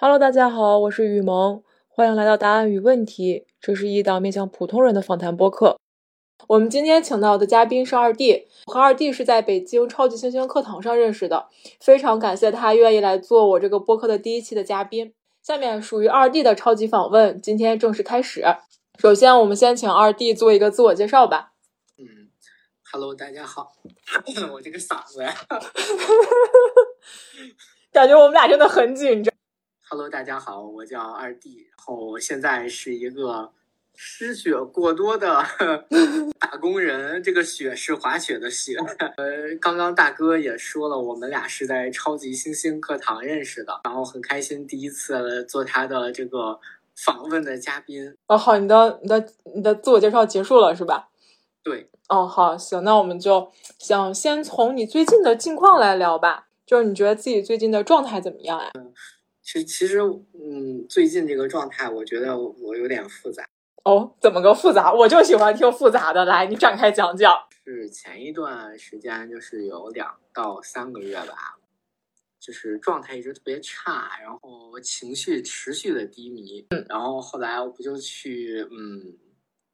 Hello，大家好，我是雨萌，欢迎来到答案与问题。这是一档面向普通人的访谈播客。我们今天请到的嘉宾是二弟，和二弟是在北京超级星星课堂上认识的，非常感谢他愿意来做我这个播客的第一期的嘉宾。下面属于二弟的超级访问，今天正式开始。首先，我们先请二弟做一个自我介绍吧。嗯，Hello，大家好，我这个嗓子呀，感觉我们俩真的很紧张。Hello，大家好，我叫二弟，然后现在是一个失血过多的 打工人。这个血是滑雪的雪。呃，刚刚大哥也说了，我们俩是在超级星星课堂认识的，然后很开心第一次做他的这个访问的嘉宾。哦，好，你的你的你的自我介绍结束了是吧？对，哦，好，行，那我们就想先从你最近的近况来聊吧，就是你觉得自己最近的状态怎么样呀？其其实，嗯，最近这个状态，我觉得我有点复杂。哦，怎么个复杂？我就喜欢听复杂的，来，你展开讲讲。是前一段时间，就是有两到三个月吧，就是状态一直特别差，然后情绪持续的低迷。嗯，然后后来我不就去嗯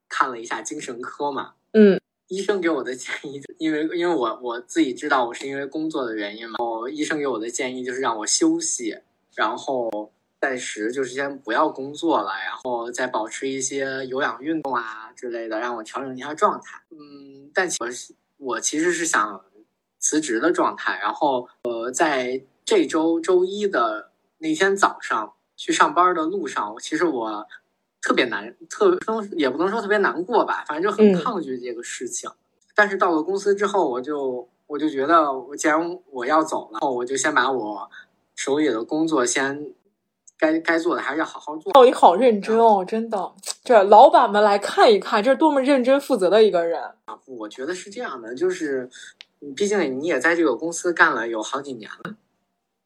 看了一下精神科嘛。嗯，医生给我的建议，因为因为我我自己知道我是因为工作的原因嘛，然后医生给我的建议就是让我休息，然后暂时就是先不要工作了，然后再保持一些有氧运动啊之类的，让我调整一下状态。嗯，但其实我其实是想辞职的状态，然后呃，在这周周一的那天早上去上班的路上，其实我。特别难，特也不能说特别难过吧，反正就很抗拒这个事情。嗯、但是到了公司之后，我就我就觉得，我既然我要走了，我就先把我手里的工作先该该做的还是要好好做。哦，你好认真哦，真的，这老板们来看一看，这是多么认真负责的一个人啊！我觉得是这样的，就是毕竟你也在这个公司干了有好几年了，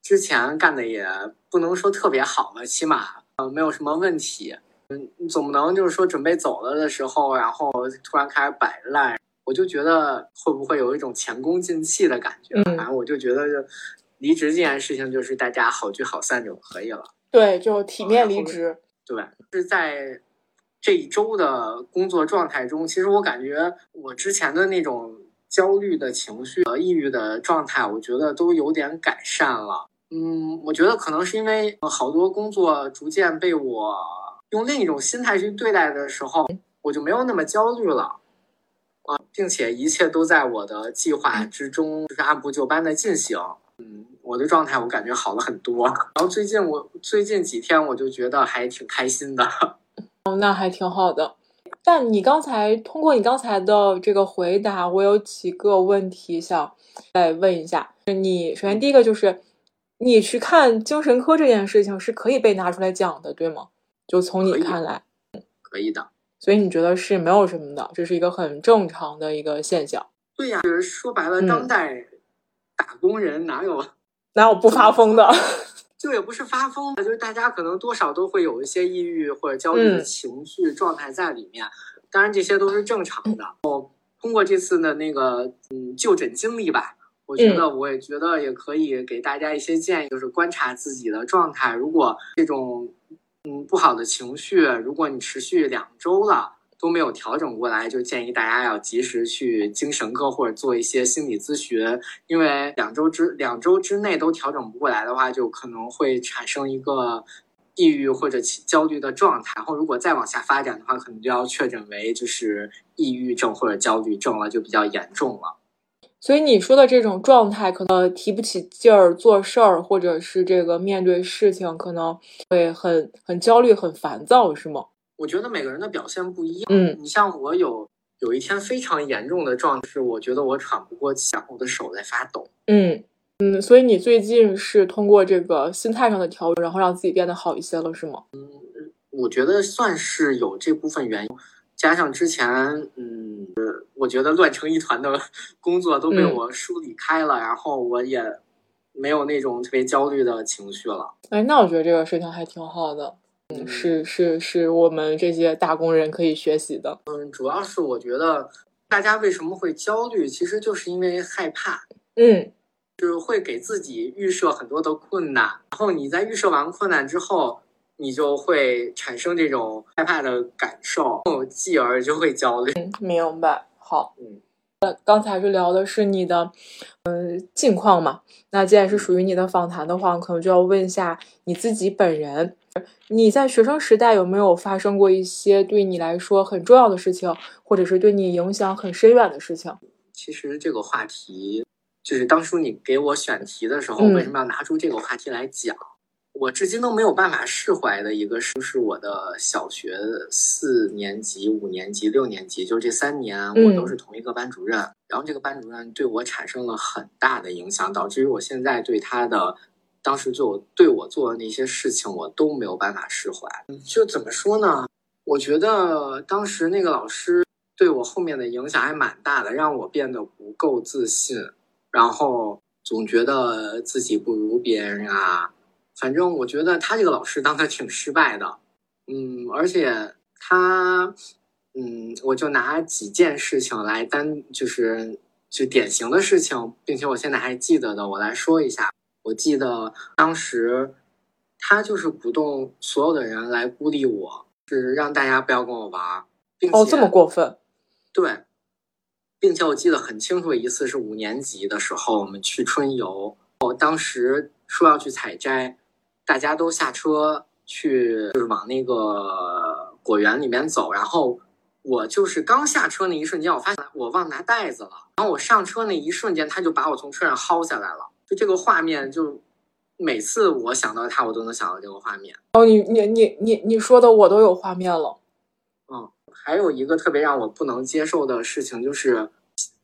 之前干的也不能说特别好了，起码呃没有什么问题。嗯，总不能就是说准备走了的时候，然后突然开始摆烂，我就觉得会不会有一种前功尽弃的感觉？嗯，反正我就觉得，离职这件事情就是大家好聚好散就可以了。对，就体面离职。对，是在这一周的工作状态中，其实我感觉我之前的那种焦虑的情绪和抑郁的状态，我觉得都有点改善了。嗯，我觉得可能是因为好多工作逐渐被我。用另一种心态去对待的时候，我就没有那么焦虑了，啊，并且一切都在我的计划之中，就是按部就班的进行。嗯，我的状态我感觉好了很多。然后最近我最近几天我就觉得还挺开心的。哦，那还挺好的。但你刚才通过你刚才的这个回答，我有几个问题想再问一下。你首先第一个就是，你去看精神科这件事情是可以被拿出来讲的，对吗？就从你看来，可以的，所以你觉得是没有什么的，这是一个很正常的一个现象。对呀、啊，就是说白了，当代打工人哪有、嗯、哪有不发疯的？就也不是发疯，就是大家可能多少都会有一些抑郁或者焦虑的情绪状态在里面，嗯、当然这些都是正常的。我通过这次的那个嗯就诊经历吧，我觉得我也觉得也可以给大家一些建议，就是观察自己的状态，如果这种。嗯，不好的情绪，如果你持续两周了都没有调整过来，就建议大家要及时去精神科或者做一些心理咨询，因为两周之两周之内都调整不过来的话，就可能会产生一个抑郁或者焦虑的状态，然后如果再往下发展的话，可能就要确诊为就是抑郁症或者焦虑症了，就比较严重了。所以你说的这种状态，可能提不起劲儿做事儿，或者是这个面对事情，可能会很很焦虑、很烦躁，是吗？我觉得每个人的表现不一样。嗯，你像我有有一天非常严重的状态，是我觉得我喘不过气，然后我的手在发抖。嗯嗯，所以你最近是通过这个心态上的调整，然后让自己变得好一些了，是吗？嗯，我觉得算是有这部分原因。加上之前，嗯，我觉得乱成一团的工作都被我梳理开了，嗯、然后我也没有那种特别焦虑的情绪了。哎，那我觉得这个事情还挺好的，嗯，是是是我们这些打工人可以学习的。嗯，主要是我觉得大家为什么会焦虑，其实就是因为害怕。嗯，就是会给自己预设很多的困难，然后你在预设完困难之后，你就会产生这种害怕的感受，继而就会焦虑。嗯，明白。好，嗯。呃，刚才是聊的是你的，嗯，近况嘛。那既然是属于你的访谈的话，可能就要问一下你自己本人，你在学生时代有没有发生过一些对你来说很重要的事情，或者是对你影响很深远的事情？其实这个话题，就是当初你给我选题的时候，为什么要拿出这个话题来讲？我至今都没有办法释怀的一个是，是我的小学四年级、五年级、六年级，就这三年，我都是同一个班主任。然后这个班主任对我产生了很大的影响，导致于我现在对他的当时就对我做的那些事情，我都没有办法释怀。就怎么说呢？我觉得当时那个老师对我后面的影响还蛮大的，让我变得不够自信，然后总觉得自己不如别人啊。反正我觉得他这个老师当的挺失败的，嗯，而且他，嗯，我就拿几件事情来单，就是就典型的事情，并且我现在还记得的，我来说一下。我记得当时他就是鼓动所有的人来孤立我，是让大家不要跟我玩，并且哦这么过分，对，并且我记得很清楚，一次是五年级的时候，我们去春游，我当时说要去采摘。大家都下车去，就是往那个果园里面走。然后我就是刚下车那一瞬间，我发现我忘拿袋子了。然后我上车那一瞬间，他就把我从车上薅下来了。就这个画面，就每次我想到他，我都能想到这个画面。哦，你你你你你说的我都有画面了。嗯，还有一个特别让我不能接受的事情，就是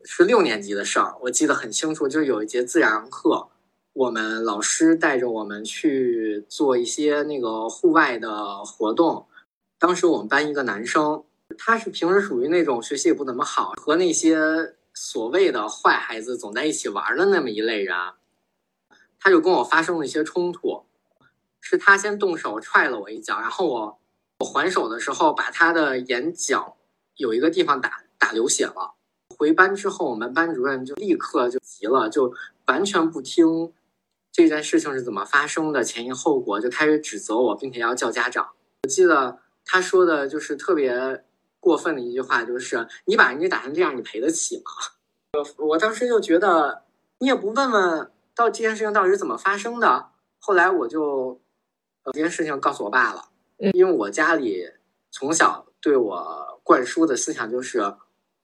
是六年级的事儿，我记得很清楚，就是有一节自然课。我们老师带着我们去做一些那个户外的活动。当时我们班一个男生，他是平时属于那种学习也不怎么好，和那些所谓的坏孩子总在一起玩的那么一类人。他就跟我发生了一些冲突，是他先动手踹了我一脚，然后我我还手的时候把他的眼角有一个地方打打流血了。回班之后，我们班主任就立刻就急了，就完全不听。这件事情是怎么发生的？前因后果就开始指责我，并且要叫家长。我记得他说的就是特别过分的一句话，就是“你把人家打成这样，你赔得起吗？”我我当时就觉得你也不问问到这件事情到底是怎么发生的。后来我就呃这件事情告诉我爸了，因为我家里从小对我灌输的思想就是，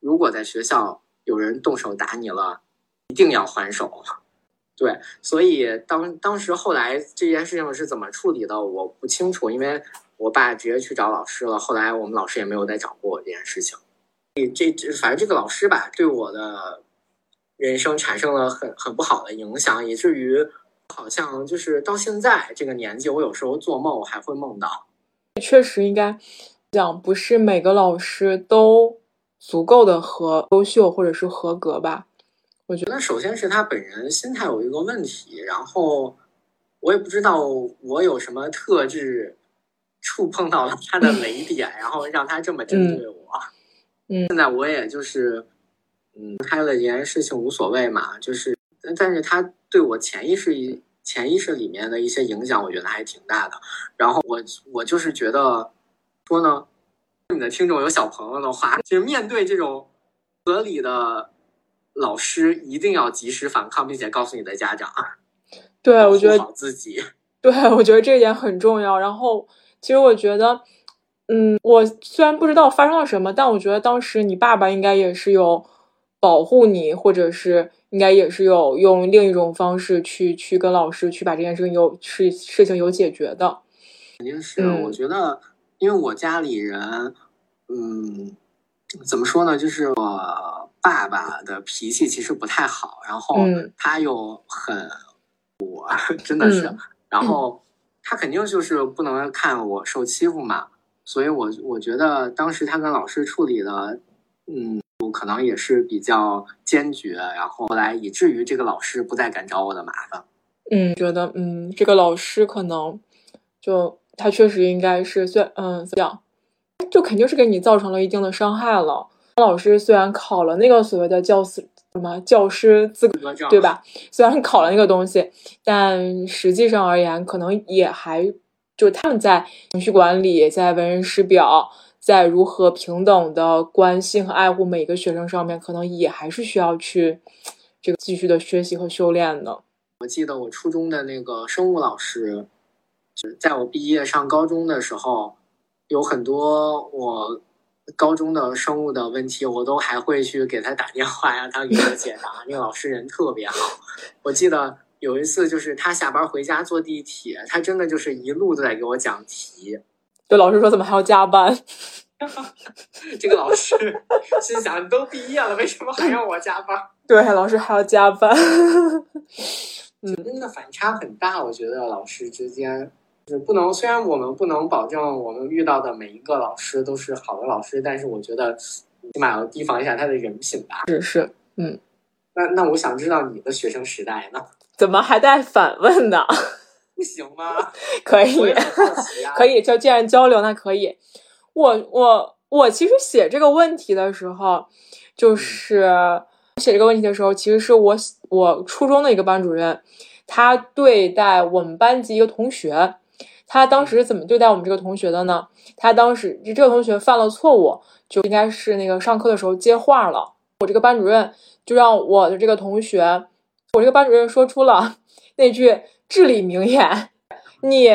如果在学校有人动手打你了，一定要还手。对，所以当当时后来这件事情是怎么处理的，我不清楚，因为我爸直接去找老师了。后来我们老师也没有再找过我这件事情。这这反正这个老师吧，对我的人生产生了很很不好的影响，以至于好像就是到现在这个年纪，我有时候做梦我还会梦到。确实应该讲，不是每个老师都足够的和优秀或者是合格吧。我觉得首先是他本人心态有一个问题，然后我也不知道我有什么特质触碰到了他的雷点，然后让他这么针对我。嗯，现在我也就是嗯开了这件事情无所谓嘛，就是但是他对我潜意识潜意识里面的一些影响，我觉得还挺大的。然后我我就是觉得说呢，你的听众有小朋友的话，就是面对这种合理的。老师一定要及时反抗，并且告诉你的家长。对，我觉得自己。对，我觉得这一点很重要。然后，其实我觉得，嗯，我虽然不知道发生了什么，但我觉得当时你爸爸应该也是有保护你，或者是应该也是有用另一种方式去去跟老师去把这件事情有事事情有解决的。肯定是，我觉得，因为我家里人，嗯，怎么说呢，就是我。爸爸的脾气其实不太好，然后他又很我真的是，然后他肯定就是不能看我受欺负嘛，所以我我觉得当时他跟老师处理的，嗯，可能也是比较坚决，然后后来以至于这个老师不再敢找我的麻烦。嗯，觉得嗯，这个老师可能就他确实应该是算嗯这样，就肯定是给你造成了一定的伤害了。老师虽然考了那个所谓的教师什么教师资格证，对吧？虽然考了那个东西，但实际上而言，可能也还就他们在情绪管理、在为人师表、在如何平等的关心和爱护每个学生上面，可能也还是需要去这个继续的学习和修炼的。我记得我初中的那个生物老师，就是在我毕业上高中的时候，有很多我。高中的生物的问题，我都还会去给他打电话，让他给我解答。那个老师人特别好。我记得有一次，就是他下班回家坐地铁，他真的就是一路都在给我讲题。对老师说，怎么还要加班？这个老师心想：你都毕业了，为什么还让我加班？对，老师还要加班。嗯，真的反差很大，我觉得老师之间就。是不能，虽然我们不能保证我们遇到的每一个老师都是好的老师，但是我觉得起码要提防一下他的人品吧。是是，嗯。那那我想知道你的学生时代呢？怎么还带反问呢？不行吗？可以，可以，就既然交流，那可以。我我我其实写这个问题的时候，就是写这个问题的时候，其实是我我初中的一个班主任，他对待我们班级一个同学。他当时怎么对待我们这个同学的呢？他当时这个同学犯了错误，就应该是那个上课的时候接话了。我这个班主任就让我的这个同学，我这个班主任说出了 那句至理名言：“你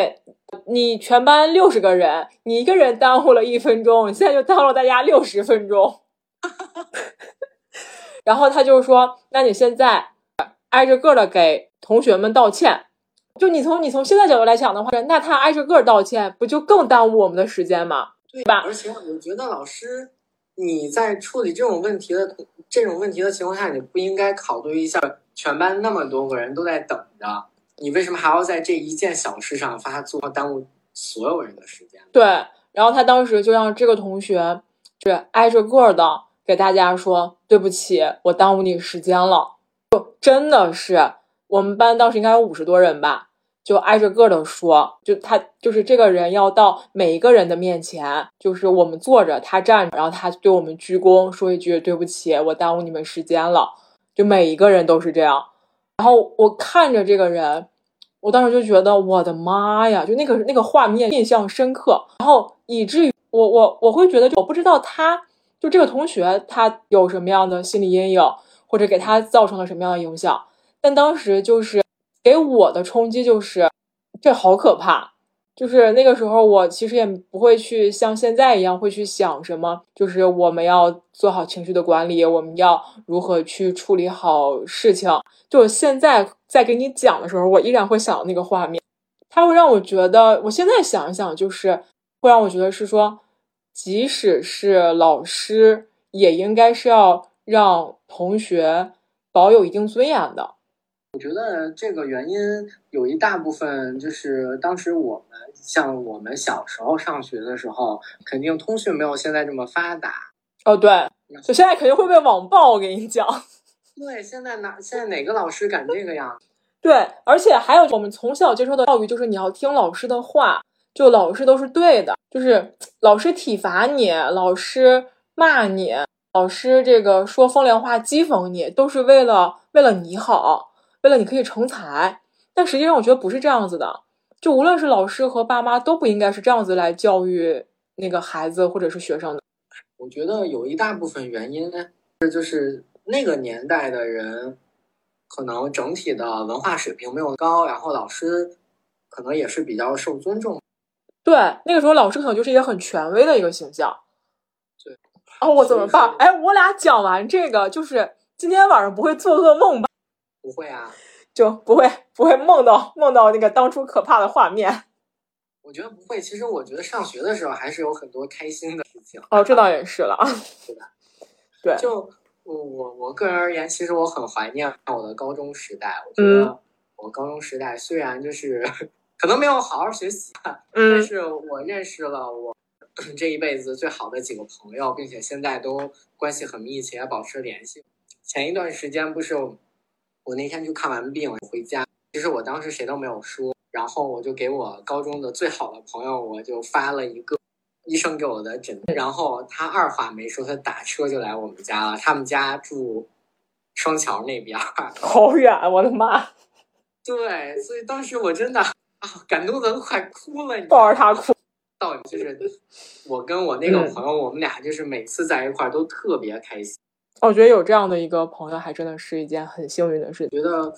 你全班六十个人，你一个人耽误了一分钟，你现在就耽误了大家六十分钟。”然后他就说：“那你现在挨着个的给同学们道歉。”就你从你从现在角度来讲的话，那他挨着个道歉，不就更耽误我们的时间吗？对吧？而且我觉得老师，你在处理这种问题的这种问题的情况下，你不应该考虑一下全班那么多个人都在等着，你为什么还要在这一件小事上发作，耽误所有人的时间？对。然后他当时就让这个同学是挨着个的给大家说对不起，我耽误你时间了。就真的是。我们班当时应该有五十多人吧，就挨着个的说，就他就是这个人要到每一个人的面前，就是我们坐着，他站着，然后他对我们鞠躬，说一句对不起，我耽误你们时间了。就每一个人都是这样。然后我看着这个人，我当时就觉得我的妈呀，就那个那个画面印象深刻，然后以至于我我我会觉得，我不知道他就这个同学他有什么样的心理阴影，或者给他造成了什么样的影响。但当时就是给我的冲击就是，这好可怕。就是那个时候，我其实也不会去像现在一样会去想什么，就是我们要做好情绪的管理，我们要如何去处理好事情。就我现在在给你讲的时候，我依然会想那个画面，它会让我觉得，我现在想一想，就是会让我觉得是说，即使是老师，也应该是要让同学保有一定尊严的。我觉得这个原因有一大部分就是当时我们像我们小时候上学的时候，肯定通讯没有现在这么发达。哦，对，就现在肯定会被网暴。我跟你讲，对，现在哪现在哪个老师敢这个呀？对，而且还有我们从小接受的教育就是你要听老师的话，就老师都是对的，就是老师体罚你，老师骂你，老师这个说风凉话讥讽你，都是为了为了你好。为了你可以成才，但实际上我觉得不是这样子的。就无论是老师和爸妈都不应该是这样子来教育那个孩子或者是学生的。我觉得有一大部分原因是，就是那个年代的人可能整体的文化水平没有高，然后老师可能也是比较受尊重。对，那个时候老师可能就是一个很权威的一个形象。对。哦，我怎么办？哎，我俩讲完这个，就是今天晚上不会做噩梦吧？不会啊，就不会不会梦到梦到那个当初可怕的画面。我觉得不会，其实我觉得上学的时候还是有很多开心的事情。哦，这倒也是了，对吧？对，就我我我个人而言，其实我很怀念我的高中时代。我觉得我高中时代虽然就是可能没有好好学习，但是我认识了我 这一辈子最好的几个朋友，并且现在都关系很密切，保持联系。前一段时间不是。我那天就看完病回家，其实我当时谁都没有说，然后我就给我高中的最好的朋友，我就发了一个医生给我的诊，然后他二话没说，他打车就来我们家了。他们家住双桥那边，好远，我的妈！对，所以当时我真的啊，感动的都快哭了，抱着他哭。到就是我跟我那个朋友，我们俩就是每次在一块儿都特别开心。我觉得有这样的一个朋友，还真的是一件很幸运的事。觉得，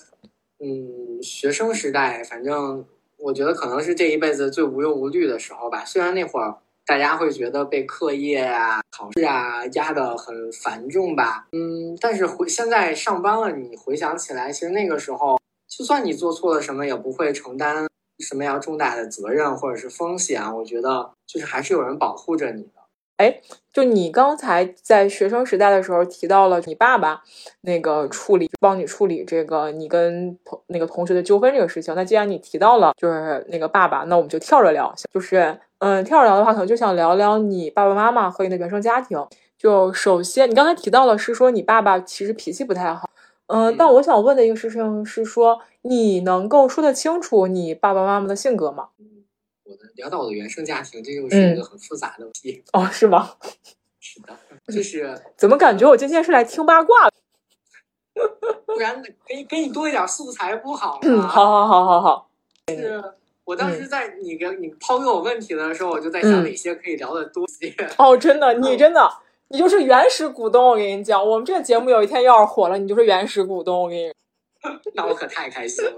嗯，学生时代，反正我觉得可能是这一辈子最无忧无虑的时候吧。虽然那会儿大家会觉得被课业啊、考试啊压得很繁重吧，嗯，但是回现在上班了，你回想起来，其实那个时候，就算你做错了什么，也不会承担什么样重大的责任或者是风险。我觉得，就是还是有人保护着你。哎，就你刚才在学生时代的时候提到了你爸爸那个处理帮你处理这个你跟同那个同学的纠纷这个事情。那既然你提到了就是那个爸爸，那我们就跳着聊，就是嗯，跳着聊的话，可能就想聊聊你爸爸妈妈和你的原生家庭。就首先，你刚才提到了是说你爸爸其实脾气不太好，嗯，但我想问的一个事情是说，你能够说得清楚你爸爸妈妈的性格吗？我的聊到我的原生家庭，这又是一个很复杂的问题哦，是吗？是的，就是 怎么感觉我今天是来听八卦的？不然给给你多一点素材不好吗？嗯，好好好好好。是我当时在你给你抛给我问题的时候，我就在想哪些可以聊的多些。哦，真的，你真的，你就是原始股东。我跟你讲，我们这个节目有一天要是火了，你就是原始股东。我跟你，那我可太开心了。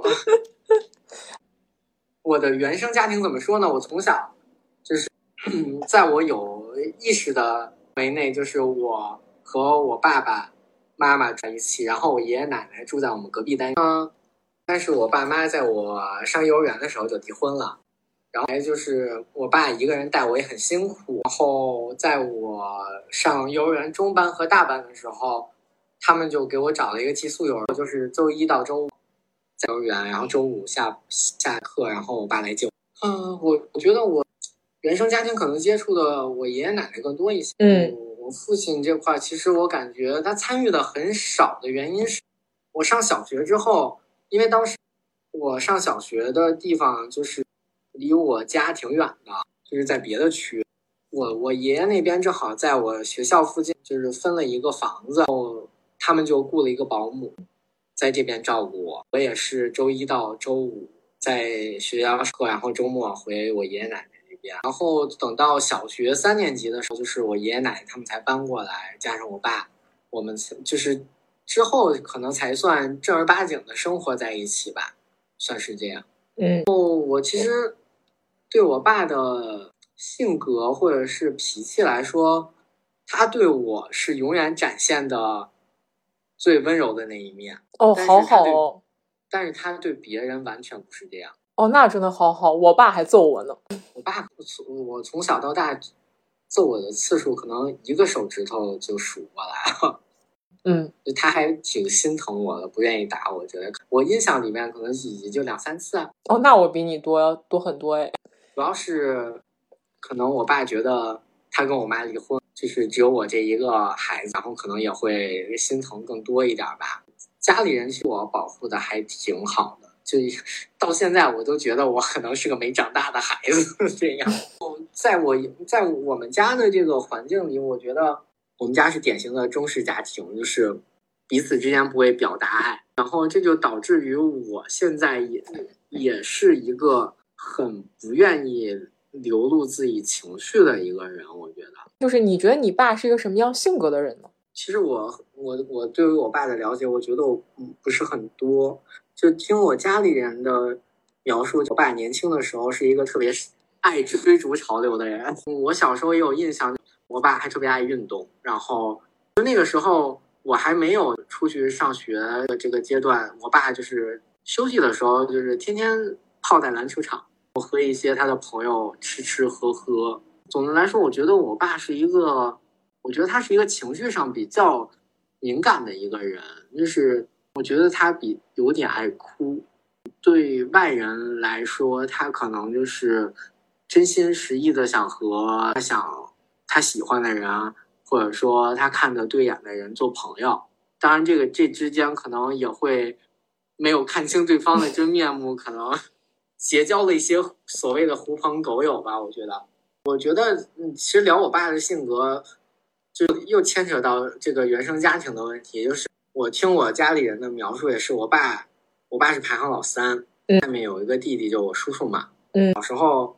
我的原生家庭怎么说呢？我从小就是 在我有意识的范围内，就是我和我爸爸妈妈在一起，然后我爷爷奶奶住在我们隔壁单元。但是我爸妈在我上幼儿园的时候就离婚了，然后还就是我爸一个人带我也很辛苦。然后在我上幼儿园中班和大班的时候，他们就给我找了一个寄宿幼儿，就是周一到周五。在幼儿园，然后周五下下课，然后我爸来接我。嗯，我我觉得我原生家庭可能接触的我爷爷奶奶更多一些。嗯，我父亲这块，其实我感觉他参与的很少的原因是，我上小学之后，因为当时我上小学的地方就是离我家挺远的，就是在别的区。我我爷爷那边正好在我学校附近，就是分了一个房子，然后他们就雇了一个保姆。在这边照顾我，我也是周一到周五在学校课，然后周末回我爷爷奶奶那边。然后等到小学三年级的时候，就是我爷爷奶奶他们才搬过来，加上我爸，我们就是之后可能才算正儿八经的生活在一起吧，算是这样。嗯，我其实对我爸的性格或者是脾气来说，他对我是永远展现的。最温柔的那一面哦，好好哦，但是他对别人完全不是这样哦，那真的好好。我爸还揍我呢，我爸从我从小到大揍我的次数可能一个手指头就数过来了。嗯，他还挺心疼我的，不愿意打我。觉得我印象里面可能也就两三次。哦，那我比你多多很多哎。主要是可能我爸觉得他跟我妈离婚。就是只有我这一个孩子，然后可能也会心疼更多一点吧。家里人对我保护的还挺好的，就到现在我都觉得我可能是个没长大的孩子 这样。在我在我们家的这个环境里，我觉得我们家是典型的中式家庭，就是彼此之间不会表达爱，然后这就导致于我现在也也是一个很不愿意流露自己情绪的一个人，我觉得。就是你觉得你爸是一个什么样性格的人呢？其实我我我对于我爸的了解，我觉得我不是很多。就听我家里人的描述，我爸年轻的时候是一个特别爱追逐潮流的人。我小时候也有印象，我爸还特别爱运动。然后就那个时候我还没有出去上学的这个阶段，我爸就是休息的时候，就是天天泡在篮球场，和一些他的朋友吃吃喝喝。总的来说，我觉得我爸是一个，我觉得他是一个情绪上比较敏感的一个人，就是我觉得他比有点爱哭。对外人来说，他可能就是真心实意的想和他想他喜欢的人，或者说他看的对眼的人做朋友。当然，这个这之间可能也会没有看清对方的真面目，可能 结交了一些所谓的狐朋狗友吧。我觉得。我觉得，嗯，其实聊我爸的性格，就又牵扯到这个原生家庭的问题。就是我听我家里人的描述，也是我爸，我爸是排行老三，下面有一个弟弟，就我叔叔嘛。嗯，小时候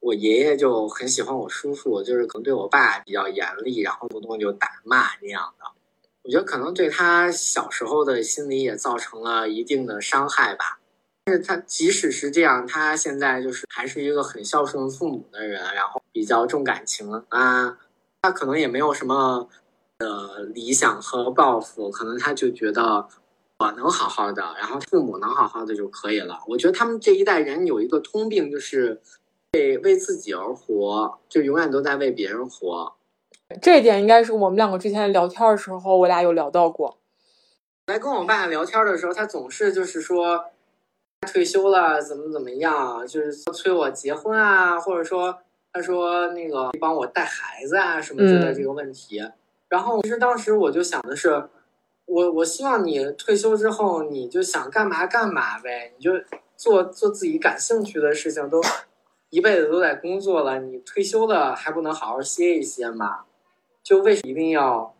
我爷爷就很喜欢我叔叔，就是可能对我爸比较严厉，然后动不动就打骂那样的。我觉得可能对他小时候的心理也造成了一定的伤害吧。但是他即使是这样，他现在就是还是一个很孝顺父母的人，然后比较重感情啊。他可能也没有什么呃理想和抱负，可能他就觉得我能好好的，然后父母能好好的就可以了。我觉得他们这一代人有一个通病，就是为为自己而活，就永远都在为别人活。这一点应该是我们两个之前聊天的时候，我俩有聊到过。来跟我爸聊天的时候，他总是就是说。退休了怎么怎么样？就是催我结婚啊，或者说他说那个帮我带孩子啊什么之类的这个问题。然后其实当时我就想的是，我我希望你退休之后你就想干嘛干嘛呗，你就做做自己感兴趣的事情。都一辈子都在工作了，你退休了还不能好好歇一歇吗？就为什么一定要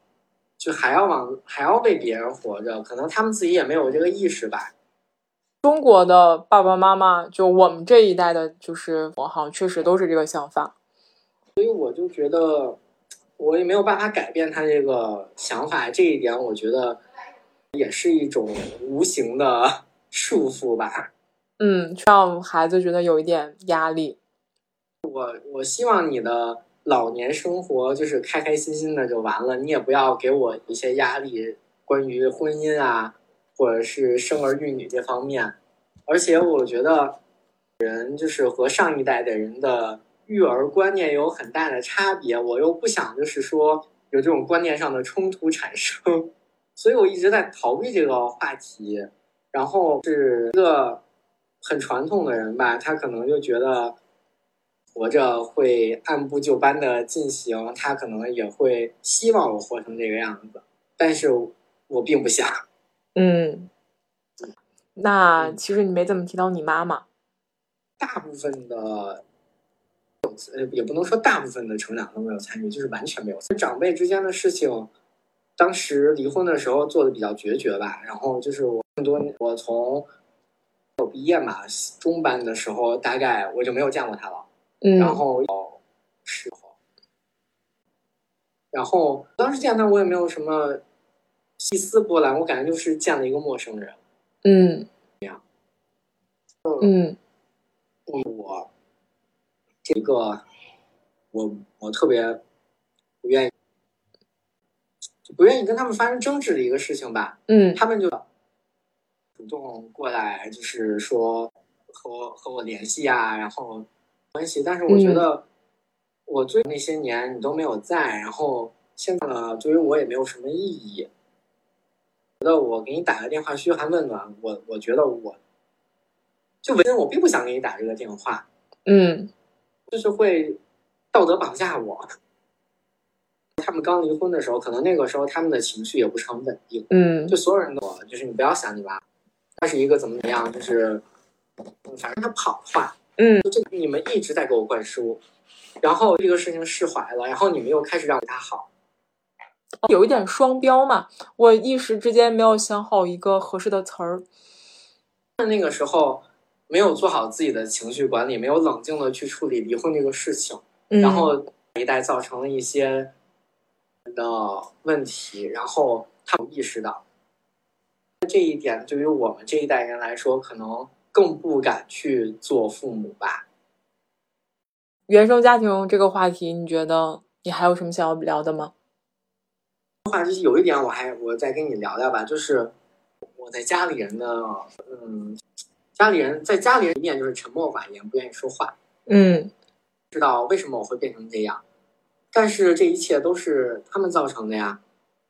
就还要往还要为别人活着？可能他们自己也没有这个意识吧。中国的爸爸妈妈，就我们这一代的，就是我好像确实都是这个想法，所以我就觉得我也没有办法改变他这个想法，这一点我觉得也是一种无形的束缚吧。嗯，让孩子觉得有一点压力。我我希望你的老年生活就是开开心心的就完了，你也不要给我一些压力，关于婚姻啊。或者是生儿育女这方面，而且我觉得人就是和上一代的人的育儿观念有很大的差别，我又不想就是说有这种观念上的冲突产生，所以我一直在逃避这个话题。然后是一个很传统的人吧，他可能就觉得活着会按部就班的进行，他可能也会希望我活成这个样子，但是我并不想。嗯，那其实你没怎么提到你妈妈。大部分的，呃，也不能说大部分的成长都没有参与，就是完全没有。长辈之间的事情，当时离婚的时候做的比较决绝吧。然后就是我更多，我从我毕业嘛，中班的时候，大概我就没有见过他了。嗯。然后时候，然后当时见他，我也没有什么。一丝波澜，我感觉就是见了一个陌生人。嗯，这样。嗯，我这一个，我我特别不愿意，就不愿意跟他们发生争执的一个事情吧。嗯，他们就主动过来，就是说和我和我联系啊，然后关系。但是我觉得，我最那些年你都没有在，然后现在呢，对于我也没有什么意义。觉得我给你打个电话嘘寒问暖，我我觉得我就为我并不想给你打这个电话，嗯，就是会道德绑架我。他们刚离婚的时候，可能那个时候他们的情绪也不是很稳定，嗯，就所有人都就是你不要想你妈，他是一个怎么怎么样，就是反正他跑话，嗯，就你们一直在给我灌输，然后这个事情释怀了，然后你们又开始让他好。有一点双标嘛，我一时之间没有想好一个合适的词儿。那个时候没有做好自己的情绪管理，没有冷静的去处理离婚这个事情，然后一代造成了一些的问题，然后他们意识到这一点，对于我们这一代人来说，可能更不敢去做父母吧。原生家庭这个话题，你觉得你还有什么想要聊的吗？话就是有一点，我还我再跟你聊聊吧，就是我在家里人的，嗯，家里人在家里人一面就是沉默寡言，不愿意说话，嗯，知道为什么我会变成这样，但是这一切都是他们造成的呀，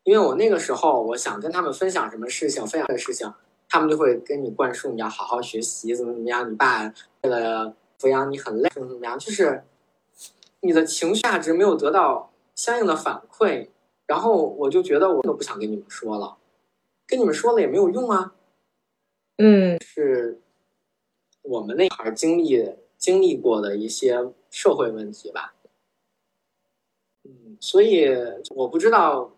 因为我那个时候我想跟他们分享什么事情，分享的事情，他们就会跟你灌输你要好好学习，怎么怎么样，你爸为了抚养你很累，怎么怎么样，就是你的情绪价值没有得到相应的反馈。然后我就觉得我都不想跟你们说了，跟你们说了也没有用啊。嗯，是我们那会儿经历经历过的一些社会问题吧。嗯所以我不知道，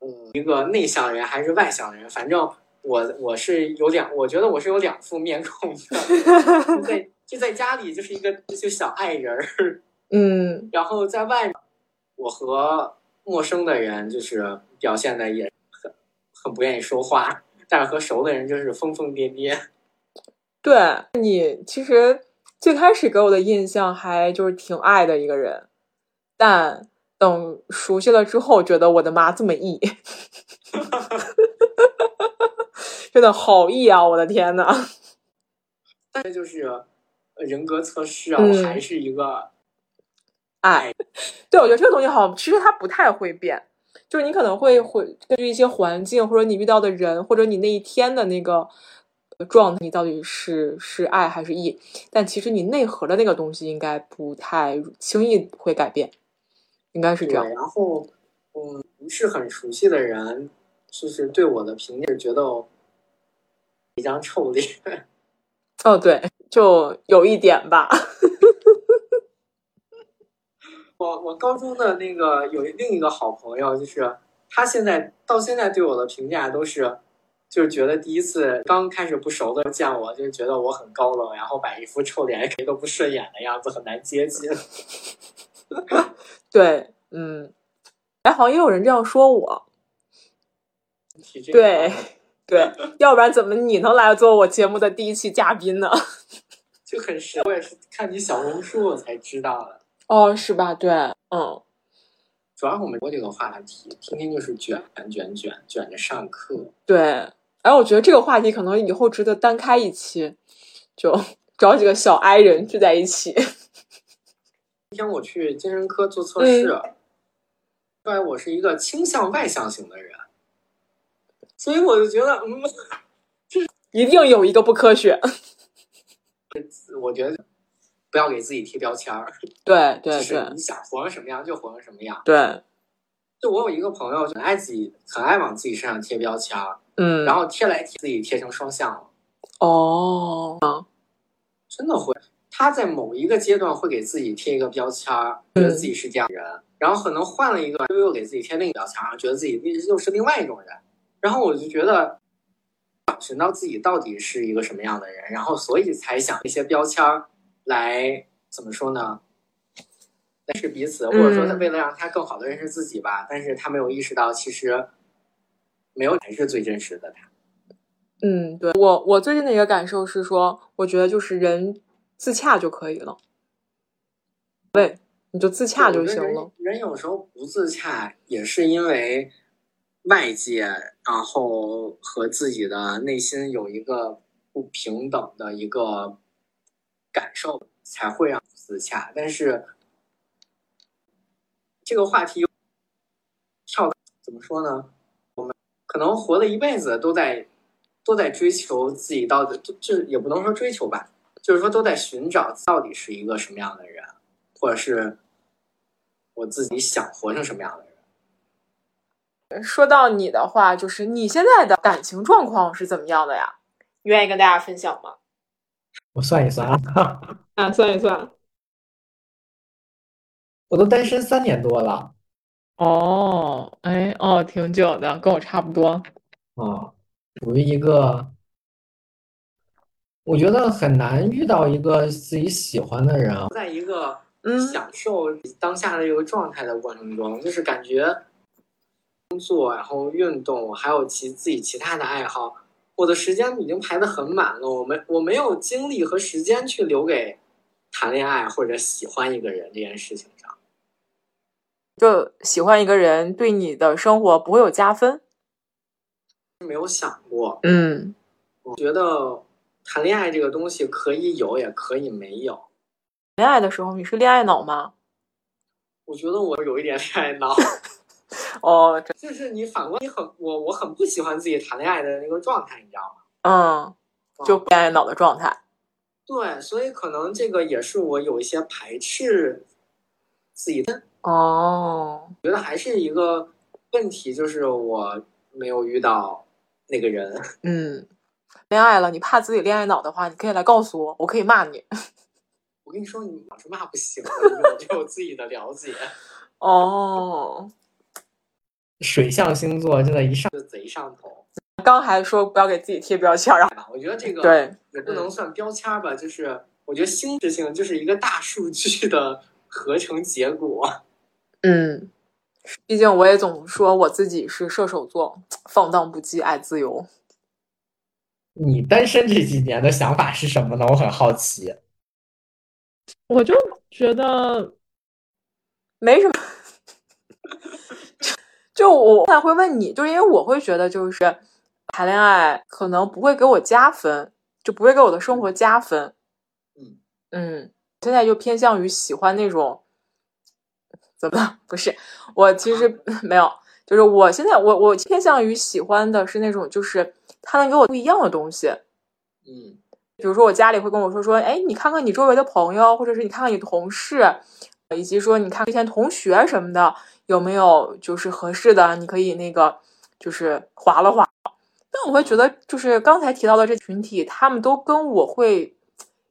嗯，一个内向人还是外向人，反正我我是有两，我觉得我是有两副面孔的，在 就在家里就是一个就小爱人儿，嗯，然后在外面，我和陌生的人就是表现的也很很不愿意说话，但是和熟的人就是疯疯癫癫。对你其实最开始给我的印象还就是挺爱的一个人，但等熟悉了之后，觉得我的妈这么 E，真的好 E 啊！我的天呐。但就是人格测试啊，嗯我还是一个爱，对我觉得这个东西好，其实它不太会变，就是你可能会会根据一些环境，或者你遇到的人，或者你那一天的那个呃状态，你到底是是爱还是 E，但其实你内核的那个东西应该不太轻易会改变，应该是这样，。然后嗯，不是很熟悉的人，就是对我的评价是觉得我一张臭脸。哦，对，就有一点吧。我我高中的那个有另一个好朋友，就是他现在到现在对我的评价都是，就是觉得第一次刚开始不熟的见我，就觉得我很高冷，然后摆一副臭脸，谁都不顺眼的样子，很难接近。对，嗯，哎，好像也有人这样说我。对，对，要不然怎么你能来做我节目的第一期嘉宾呢？就很神。我也是看你小红书我才知道的。哦，是吧？对，嗯，主要我们说这个话题，天天就是卷卷卷卷着上课。对。哎，我觉得这个话题可能以后值得单开一期，就 找几个小 I 人聚在一起。今天我去精神科做测试，嗯出来我是一个倾向外向型的人，所以我就觉得，嗯，一定有一个不科学。我觉得不要给自己贴标签儿，对对就是对你想活成什么样就活成什么样。对，就我有一个朋友，很爱自己，很爱往自己身上贴标签儿，嗯，然后贴来贴自己贴成双向了，哦，真的会。他在某一个阶段会给自己贴一个标签儿，觉得自己是这样的人，然后可能换了一个，又又给自己贴另一个标签儿，觉得自己又是另外一种人。然后我就觉得，找寻到自己到底是一个什么样的人，然后所以才想一些标签儿来怎么说呢？认识彼此，或者说他嗯为了让他更好的认识自己吧。但是他没有意识到，其实没有才是最真实的他。嗯，对我我最近的一个感受是说，我觉得就是人自洽就可以了，对，你就自洽就行了。人。人有时候不自洽，也是因为外界，然后和自己的内心有一个不平等的一个感受，才会让自洽。但是这个话题跳怎么说呢？我们可能活了一辈子都在都在追求自己到底，就就也不能说追求吧，就是说都在寻找到底是一个什么样的人，或者是我自己想活成什么样的人。说到你的话，就是你现在的感情状况是怎么样的呀？你愿意跟大家分享吗？我算一算啊，啊，算一算。我都单身三年多了哦，哎，哦，挺久的，跟我差不多。啊，属于一个，我觉得很难遇到一个自己喜欢的人啊。在一个嗯享受当下的一个状态的过程中，就是感觉工作，然后运动，还有其自己其他的爱好，我的时间已经排得很满了。我没我没有精力和时间去留给谈恋爱或者喜欢一个人这件事情上。就喜欢一个人，对你的生活不会有加分。没有想过，嗯，我觉得谈恋爱这个东西可以有，也可以没有。恋爱的时候你是恋爱脑吗？我觉得我有一点恋爱脑，哦，就是你反观你很我我很不喜欢自己谈恋爱的那个状态，你知道吗？嗯，就恋爱脑的状态。对，所以可能这个也是我有一些排斥自己的，哦，觉得还是一个问题，就是我没有遇到那个人。嗯，恋爱了，你怕自己恋爱脑的话，你可以来告诉我，我可以骂你。我跟你说，你老是骂不行我对我自己的了解。哦，水象星座真的，一上就贼上头。刚还说不要给自己贴标签，然后我觉得这个对也不能算标签吧，就是我觉得心智性就是一个大数据的合成结果。嗯，毕竟我也总说我自己是射手座，放荡不羁，爱自由。你单身这几年的想法是什么呢？我很好奇。我就觉得没什么，就我现在会问你，就是因为我会觉得，就是谈恋爱可能不会给我加分，就不会给我的生活加分。嗯嗯，现在就偏向于喜欢那种怎么了？不是，我其实 没有，就是我现在我我偏向于喜欢的是那种，就是他能给我不一样的东西。嗯。比如说，我家里会跟我说说，哎，你看看你周围的朋友，或者是你看看你同事，以及说你看之前同学什么的，有没有就是合适的，你可以那个就是划了划。但我会觉得，就是刚才提到的这群体，他们都跟我会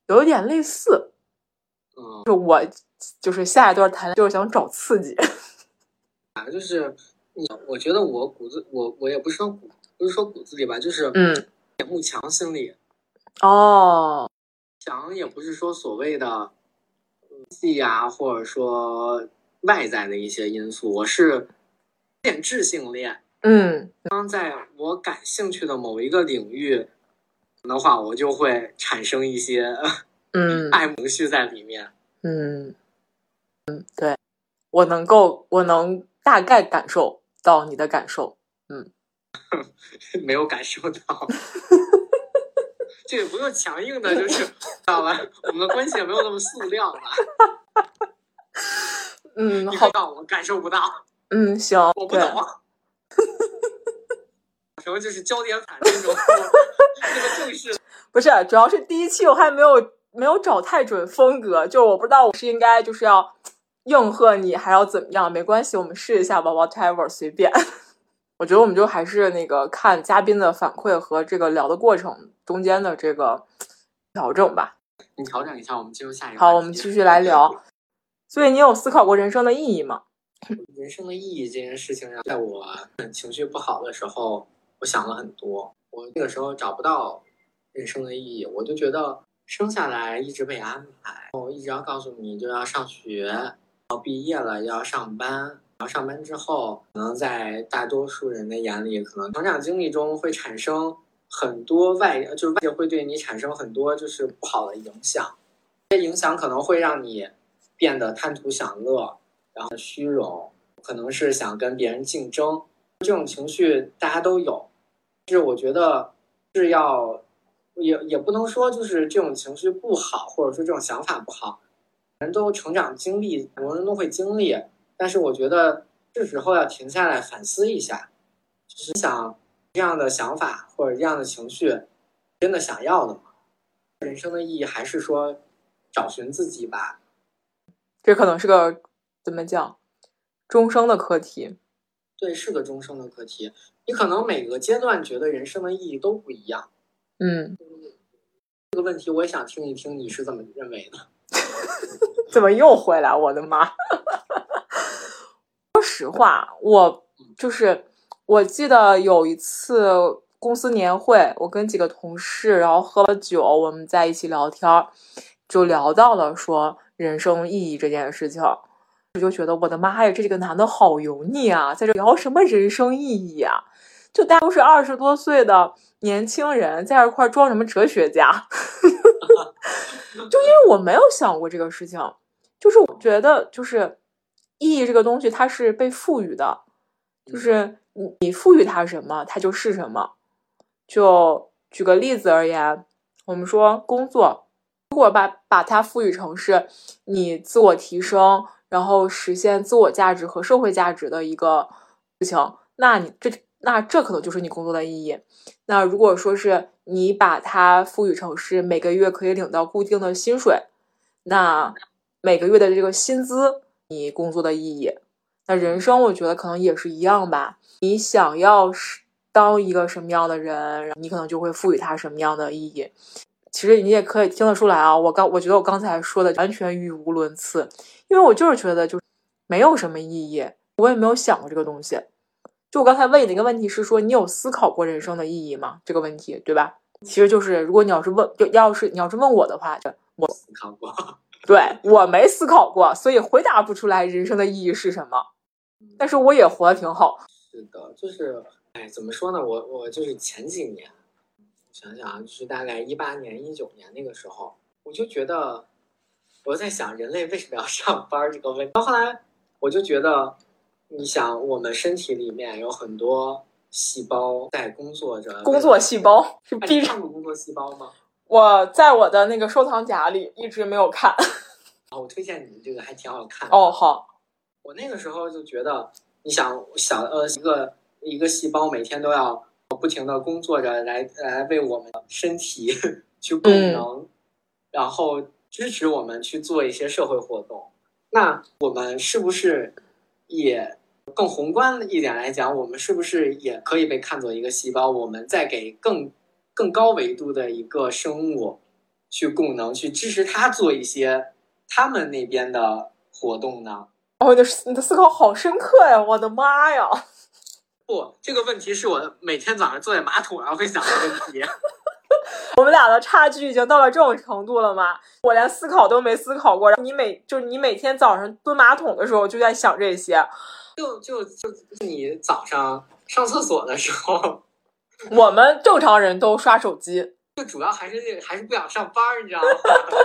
有一点类似。嗯，就我就是下一段谈就是想找刺激。啊，就是你，我觉得我骨子，我我也不是说骨，不是说骨子里吧，就是嗯，慕强心理。哦，强也不是说所谓的气啊，或者说外在的一些因素，我是恋质性恋。嗯，当在我感兴趣的某一个领域的话，我就会产生一些嗯 爱慕情绪在里面。嗯嗯，对，我能够，我能大概感受到你的感受。嗯，没有感受到。这也不用强硬的，就是知道吧？我们的关系也没有那么塑料吧？嗯，你好，我感受不到。嗯，行，我不懂。什么就是焦点反那种，那个正式。不是，主要是第一期我还没有没有找太准风格，就我不知道我是应该就是要应和你，还要怎么样？没关系，我们试一下吧，whatever，随便。我觉得我们就还是那个看嘉宾的反馈和这个聊的过程中间的这个调整吧。你调整一下，我们进入下一个。好，我们继续来聊。所以你有思考过人生的意义吗？人生的意义这件事情上，在我情绪不好的时候，我想了很多。我那个时候找不到人生的意义，我就觉得生下来一直被安排，我一直要告诉你就要上学，要毕业了要上班。然后上班之后，可能在大多数人的眼里，可能成长经历中会产生很多外，就是外界会对你产生很多就是不好的影响。这影响可能会让你变得贪图享乐，然后虚荣，可能是想跟别人竞争。这种情绪大家都有，就是我觉得是要也也不能说就是这种情绪不好，或者说这种想法不好。人都成长经历，很多人都会经历。但是我觉得是时候要停下来反思一下，就是想这样的想法或者这样的情绪，真的想要的吗？人生的意义还是说找寻自己吧。这可能是个怎么讲，终生的课题。对，是个终生的课题。你可能每个阶段觉得人生的意义都不一样。嗯，这个问题我也想听一听你是怎么认为的。怎么又回来？我的妈！说实话，我就是我记得有一次公司年会，我跟几个同事，然后喝了酒，我们在一起聊天，就聊到了说人生意义这件事情。我就觉得我的妈呀，这几个男的好油腻啊，在这聊什么人生意义啊？就大家都是二十多岁的年轻人，在这块装什么哲学家？就因为我没有想过这个事情，就是我觉得就是意义这个东西它是被赋予的，就是你你赋予它什么，它就是什么。就举个例子而言，我们说工作，如果把把它赋予成是你自我提升，然后实现自我价值和社会价值的一个事情，那你这那这可能就是你工作的意义。那如果说是你把它赋予成是每个月可以领到固定的薪水，那每个月的这个薪资，你工作的意义。那人生我觉得可能也是一样吧。你想要是当一个什么样的人，你可能就会赋予它什么样的意义。其实你也可以听得出来啊，我刚我觉得我刚才说的完全语无伦次，因为我就是觉得就没有什么意义，我也没有想过这个东西。就我刚才问你的一个问题是说，你有思考过人生的意义吗？这个问题，对吧？其实就是，如果你要是问，就要是你要是问我的话，我思考过，对我没思考过，所以回答不出来人生的意义是什么。但是我也活得挺好。是的，就是，哎，怎么说呢？我我就是前几年，想想啊，就是大概一八年、一九年那个时候，我就觉得我在想人类为什么要上班这个问题。到后来，我就觉得。你想，我们身体里面有很多细胞在工作着。工作细胞是必看过工作细胞吗？我在我的那个收藏夹里一直没有看。我推荐你这个还挺好看。哦，好。我那个时候就觉得，你想想呃，一个一个细胞每天都要不停的工作着，来来为我们身体 去供能，然后支持我们去做一些社会活动。那我们是不是也？更宏观一点来讲，我们是不是也可以被看作一个细胞？我们在给更更高维度的一个生物去供能，去支持它做一些他们那边的活动呢？哦，你的你的思考好深刻呀！我的妈呀！不，这个问题是我每天早上坐在马桶上会想的问题。我们俩的差距已经到了这种程度了吗？我连思考都没思考过，然后你每就是你每天早上蹲马桶的时候就在想这些。就就就你早上上厕所的时候，我们正常人都刷手机，就主要还是还是不想上班，你知道吗？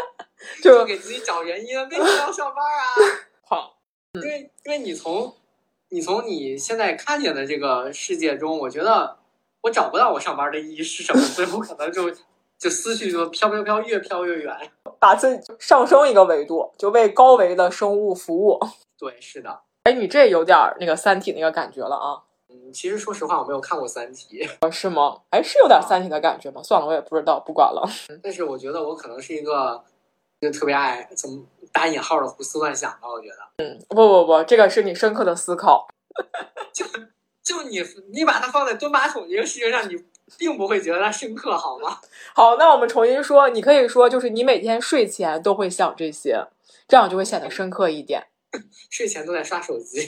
就给自己找原因，为什么要上班啊？好，因为因为你从你从你现在看见的这个世界中，我觉得我找不到我上班的意义是什么，所以我可能就就思绪就飘飘飘，越飘越远，把自己上升一个维度，就为高维的生物服务。对，是的。哎，你这有点那个《三体》那个感觉了啊！嗯，其实说实话，我没有看过《三体》。是吗？哎，是有点《三体》的感觉吗？算了，我也不知道，不管了。但是我觉得我可能是一个就特别爱怎么打引号的胡思乱想吧。我觉得，嗯，不不不，这个是你深刻的思考。就就你你把它放在蹲马桶这个事情上，你并不会觉得它深刻，好吗？好，那我们重新说，你可以说，就是你每天睡前都会想这些，这样就会显得深刻一点。睡前都在刷手机，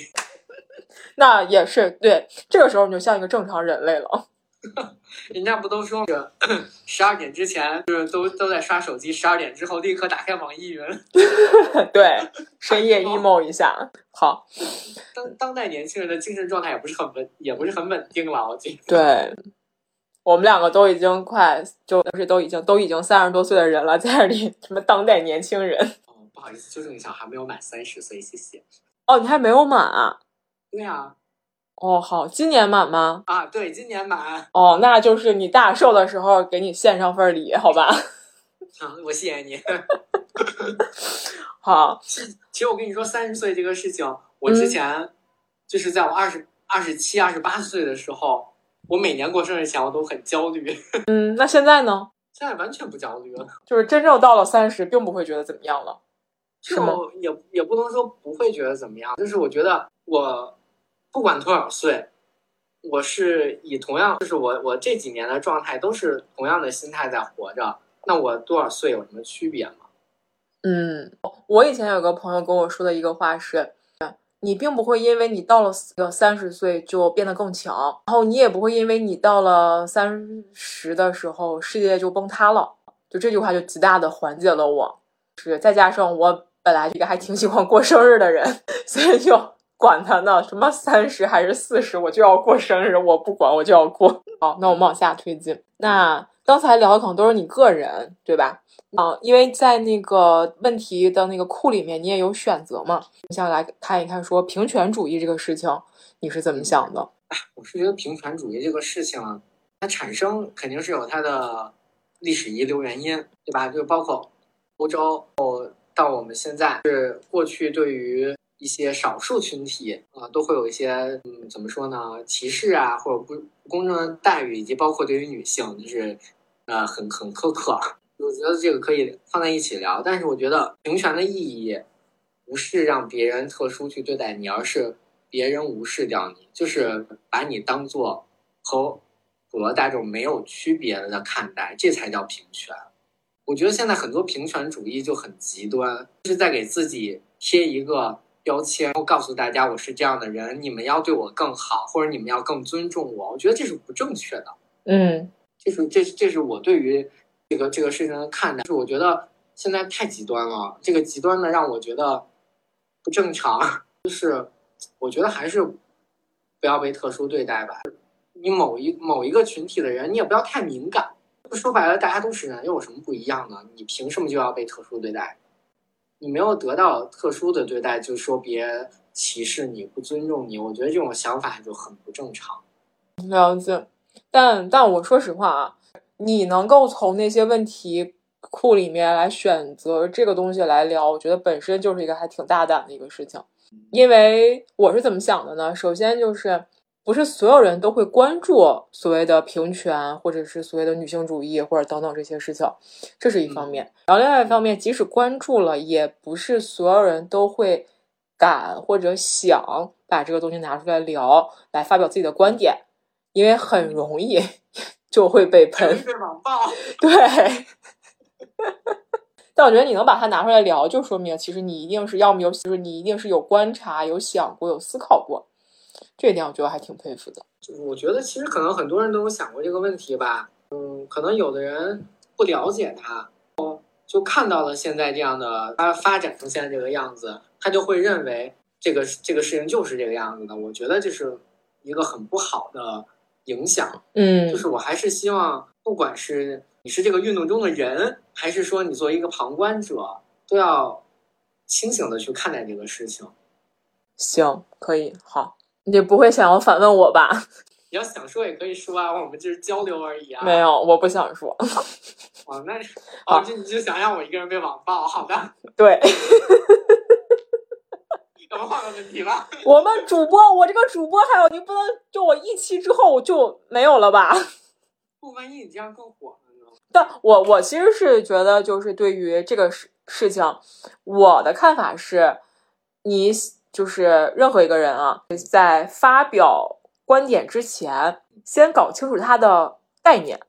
那也是对。这个时候你就像一个正常人类了。人家不都说着十二点之前就是都都在刷手机，十二点之后立刻打开网易云。对，深夜 emo 一下。好。当当代年轻人的精神状态也不是很稳，也不是很稳定了。我觉得。对，我们两个都已经快，就不是都已经都已经三十多岁的人了，在这里什么当代年轻人。哦不好意思，纠正一下，还没有满三十岁，谢谢。哦，你还没有满啊？对啊。哦，好，今年满吗？啊，对，今年满。哦，那就是你大寿的时候给你献上份礼，好吧？啊，我谢谢你。好。其其实我跟你说，三十岁这个事情，我之前就是在我二十二十七、二十八岁的时候，我每年过生日前我都很焦虑。嗯，那现在呢？现在完全不焦虑了，就是真正到了三十，并不会觉得怎么样了，就也也不能说不会觉得怎么样，就是我觉得我不管多少岁，我是以同样，就是我我这几年的状态都是同样的心态在活着，那我多少岁有什么区别吗？嗯，我以前有个朋友跟我说的一个话是。你并不会因为你到了三十岁就变得更强，然后你也不会因为你到了三十的时候世界就崩塌了。就这句话就极大的缓解了我，是再加上我本来一个还挺喜欢过生日的人，所以就管他呢，什么三十还是四十，我就要过生日，我不管，我就要过。好，那我们往下推进。那刚才聊的可能都是你个人，对吧？啊，因为在那个问题的那个库里面，你也有选择嘛？你想来看一看，说平权主义这个事情，你是怎么想的？我是觉得平权主义这个事情，它产生肯定是有它的历史遗留原因，对吧？就包括欧洲哦到我们现在，是过去对于一些少数群体啊，都会有一些嗯，怎么说呢？歧视啊，或者不不公正的待遇，以及包括对于女性，就是呃，很很苛刻。我觉得这个可以放在一起聊，但是我觉得平权的意义不是让别人特殊去对待你，而是别人无视掉你，就是把你当做和普罗大众没有区别的看待，这才叫平权。我觉得现在很多平权主义就很极端，就是在给自己贴一个标签，然后告诉大家我是这样的人，你们要对我更好，或者你们要更尊重我。我觉得这是不正确的。嗯，这是这这是我对于这个这个事情的看待。是我觉得现在太极端了，这个极端的让我觉得不正常。就是我觉得还是不要被特殊对待吧。你某一某一个群体的人，你也不要太敏感。说白了，大家都是人，又有什么不一样呢？你凭什么就要被特殊对待？你没有得到特殊的对待，就说别歧视你、不尊重你。我觉得这种想法就很不正常。了解，但但我说实话啊，你能够从那些问题库里面来选择这个东西来聊，我觉得本身就是一个还挺大胆的一个事情。因为我是怎么想的呢？首先就是。不是所有人都会关注所谓的平权，或者是所谓的女性主义，或者等等这些事情，这是一方面。然后另外一方面，即使关注了，也不是所有人都会敢或者想把这个东西拿出来聊，来发表自己的观点，因为很容易 就会被喷，被网暴。对。但我觉得你能把它拿出来聊，就说明其实你一定是要么有，就是你一定是有观察、有想过、有思考过。这一点我觉得还挺佩服的。就是我觉得其实可能很多人都有想过这个问题吧。嗯，可能有的人不了解他，就看到了现在这样的他发展成现在这个样子，他就会认为这个这个事情就是这个样子的。我觉得这是一个很不好的影响。嗯，就是我还是希望，不管是你是这个运动中的人，还是说你作为一个旁观者，都要清醒的去看待这个事情。行，可以，好。你不会想要反问我吧？你要想说也可以说啊，我们就是交流而已啊。没有，我不想说。哦，那哦，就你就想让我一个人被网暴？好的。对。咱们换个问题吧。我们主播，我这个主播还有你不能就我一期之后就没有了吧？不，万一你这样更火了呢？但我我其实是觉得，就是对于这个事事情，我的看法是，你。就是任何一个人啊，在发表观点之前，先搞清楚他的概念，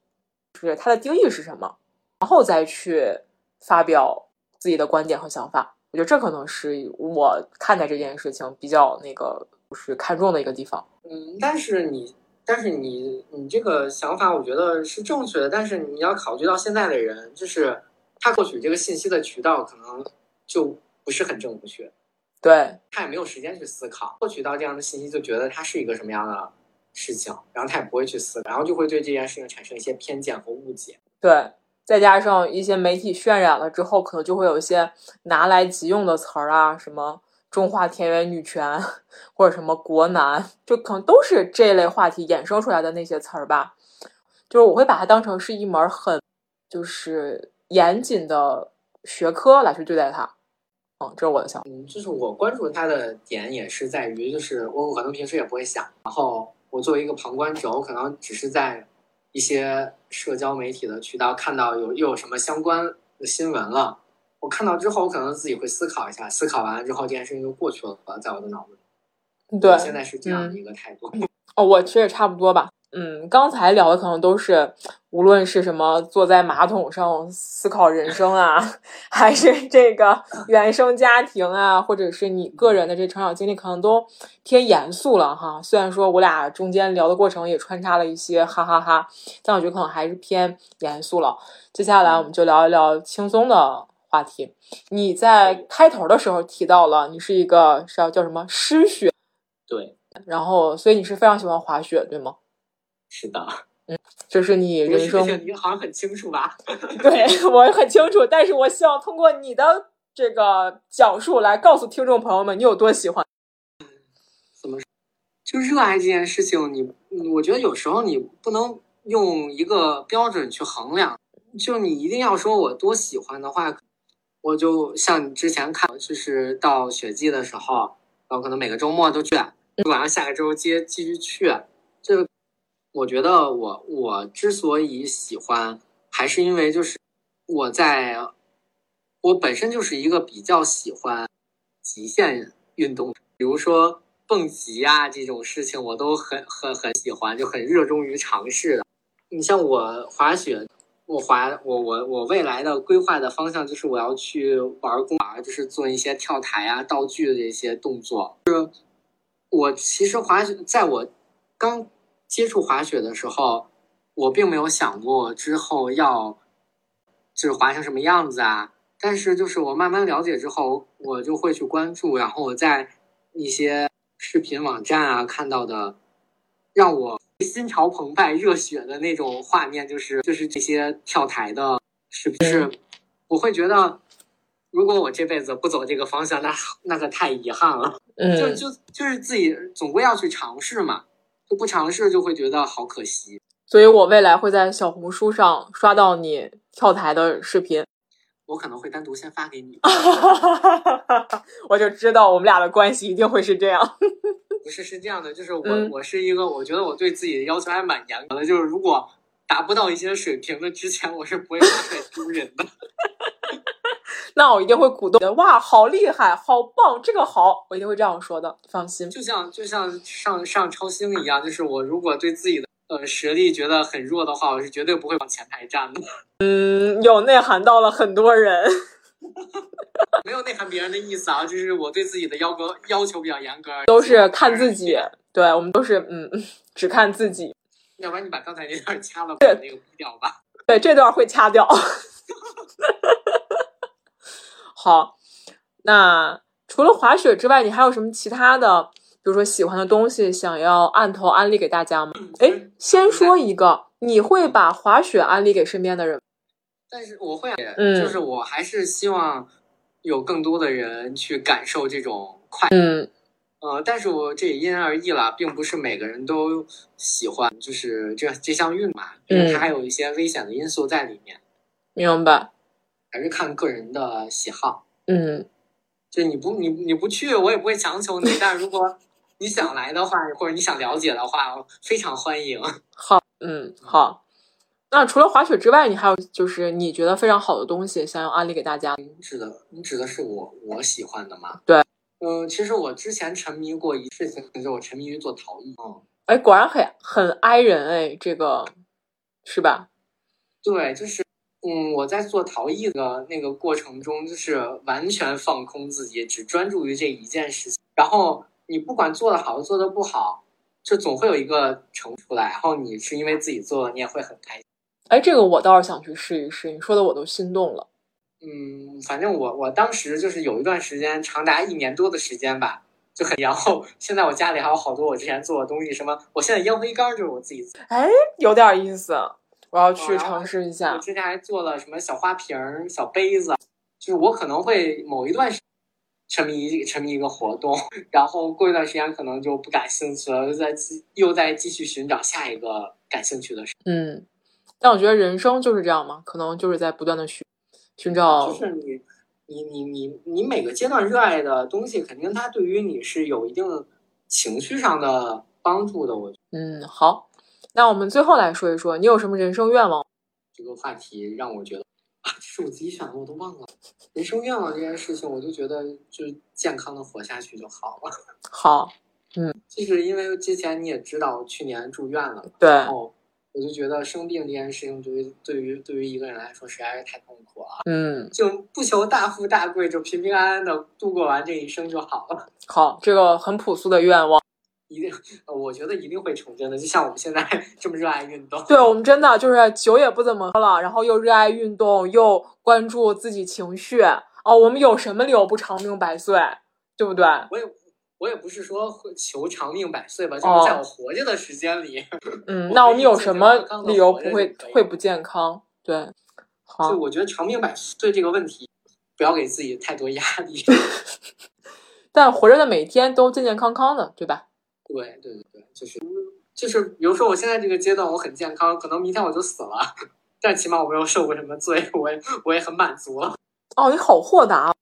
就是他的定义是什么，然后再去发表自己的观点和想法。我觉得这可能是我看待这件事情比较那个，就是看重的一个地方。嗯，但是你，但是你，你这个想法，我觉得是正确的。但是你要考虑到现在的人，就是他获取这个信息的渠道可能就不是很正确。对他也没有时间去思考，获取到这样的信息就觉得它是一个什么样的事情，然后他也不会去思考，然后就会对这件事情产生一些偏见和误解。对，再加上一些媒体渲染了之后，可能就会有一些拿来即用的词儿啊，什么中华田园女权 或者什么国男，就可能都是这类话题衍生出来的那些词儿吧。就是我会把它当成是一门很就是严谨的学科来去对待它。哦，这是我的想法。嗯，就是我关注他的点也是在于，就是我可能平时也不会想，然后我作为一个旁观者，我可能只是在一些社交媒体的渠道看到有又有什么相关的新闻了，我看到之后，我可能自己会思考一下，思考完了之后，这件事情就过去了，在我的脑子里。对，现在是这样的一个态度。哦，我其实也差不多吧。嗯，刚才聊的可能都是，无论是什么坐在马桶上思考人生啊，还是这个原生家庭啊，或者是你个人的这成长经历，可能都偏严肃了哈。虽然说我俩中间聊的过程也穿插了一些哈哈哈，但我觉得可能还是偏严肃了。接下来我们就聊一聊轻松的话题。你在开头的时候提到了你是一个是要叫什么诗雪？对，然后所以你是非常喜欢滑雪，对吗？是的，嗯，这是你人生，你好像很清楚吧？对我很清楚，但是我希望通过你的这个讲述来告诉听众朋友们，你有多喜欢。怎么就热爱这件事情？你，我觉得有时候你不能用一个标准去衡量，就你一定要说我多喜欢的话，我就像你之前看，就是到雪季的时候，然后可能每个周末都去，晚上下个周接继续去，这。我觉得我我之所以喜欢，还是因为就是我在，我本身就是一个比较喜欢极限运动，比如说蹦极啊这种事情，我都很很很喜欢，就很热衷于尝试的。你像我滑雪，我滑我我我未来的规划的方向就是我要去玩公园，就是做一些跳台啊、道具的这些动作。就是我其实滑雪，在我刚接触滑雪的时候，我并没有想过之后要就是滑成什么样子啊。但是就是我慢慢了解之后，我就会去关注，然后我在一些视频网站啊看到的，让我。心潮澎湃、热血的那种画面，就是就是这些跳台的视频，是我会觉得，如果我这辈子不走这个方向，那那可太遗憾了。嗯，就就就是自己总归要去尝试嘛，就不尝试就会觉得好可惜。所以我未来会在小红书上刷到你跳台的视频，我可能会单独先发给你。我就知道我们俩的关系一定会是这样。不是是这样的，就是我我是一个，我觉得我对自己的要求还蛮严格的，就是如果达不到一些水平的之前，我是不会发出来丢人的。那我一定会鼓动的，哇，好厉害，好棒，这个好，我一定会这样说的，放心。就像就像上上超星一样，就是我如果对自己的呃实力觉得很弱的话，我是绝对不会往前台站的。嗯，有内涵到了很多人。没有内涵别人的意思啊，就是我对自己的要求要求比较严格，都是看自己。对我们都是嗯，只看自己。要不然你把刚才那段掐了，把那个逼掉吧。对，这段会掐掉。好，那除了滑雪之外，你还有什么其他的，比如说喜欢的东西，想要按头安利给大家吗？哎，先说一个，你会把滑雪安利给身边的人？但是我会，就是我还是希望有更多的人去感受这种快，嗯，呃，但是我这也因人而异了，并不是每个人都喜欢，就是这这项运嘛，因为它还有一些危险的因素在里面。明白，还是看个人的喜好。嗯，就你不你你不去，我也不会强求你。但如果你想来的话，或者你想了解的话，非常欢迎。好，嗯，好。那除了滑雪之外，你还有就是你觉得非常好的东西，想要安利给大家？你指的你指的是我我喜欢的吗？对，嗯，其实我之前沉迷过一事情，就是我沉迷于做陶艺。嗯，哎，果然很很挨人哎，这个是吧？对，就是嗯，我在做陶艺的那个过程中，就是完全放空自己，只专注于这一件事情。然后你不管做的好做的不好，就总会有一个成出来。然后你是因为自己做，你也会很开心。哎，这个我倒是想去试一试。你说的我都心动了。嗯，反正我我当时就是有一段时间，长达一年多的时间吧，就很。然后现在我家里还有好多我之前做的东西，什么我现在烟灰缸就是我自己做。哎，有点意思，我要去尝试一下。我之前还做了什么小花瓶、小杯子，就是我可能会某一段时沉迷沉迷一个活动，然后过一段时间可能就不感兴趣了，又在又在继续寻找下一个感兴趣的事。嗯。但我觉得人生就是这样嘛，可能就是在不断的寻寻找。就是你，你，你，你，你每个阶段热爱的东西，肯定它对于你是有一定情绪上的帮助的。我嗯，好，那我们最后来说一说，你有什么人生愿望？这个话题让我觉得啊，这是我自己选的，我都忘了。人生愿望这件事情，我就觉得就是健康的活下去就好了。好，嗯，就是因为之前你也知道，去年住院了，对。然后我就觉得生病这件事情，对于对于对于一个人来说实在是太痛苦了。嗯，就不求大富大贵，就平平安安的度过完这一生就好了。好，这个很朴素的愿望，一定，我觉得一定会成真的。就像我们现在 这么热爱运动，对我们真的就是酒也不怎么喝了，然后又热爱运动，又关注自己情绪。哦，我们有什么理由不长命百岁？对不对？我也。我也不是说求长命百岁吧，就是在我活着的时间里。嗯，那我们有什么理由不会会不健康？对，好。就我觉得长命百岁这个问题，不要给自己太多压力。但活着的每一天都健健康康的，对吧？对对对对，就是就是，比如说我现在这个阶段我很健康，可能明天我就死了，但起码我没有受过什么罪，我也我也很满足了。哦，你好豁达。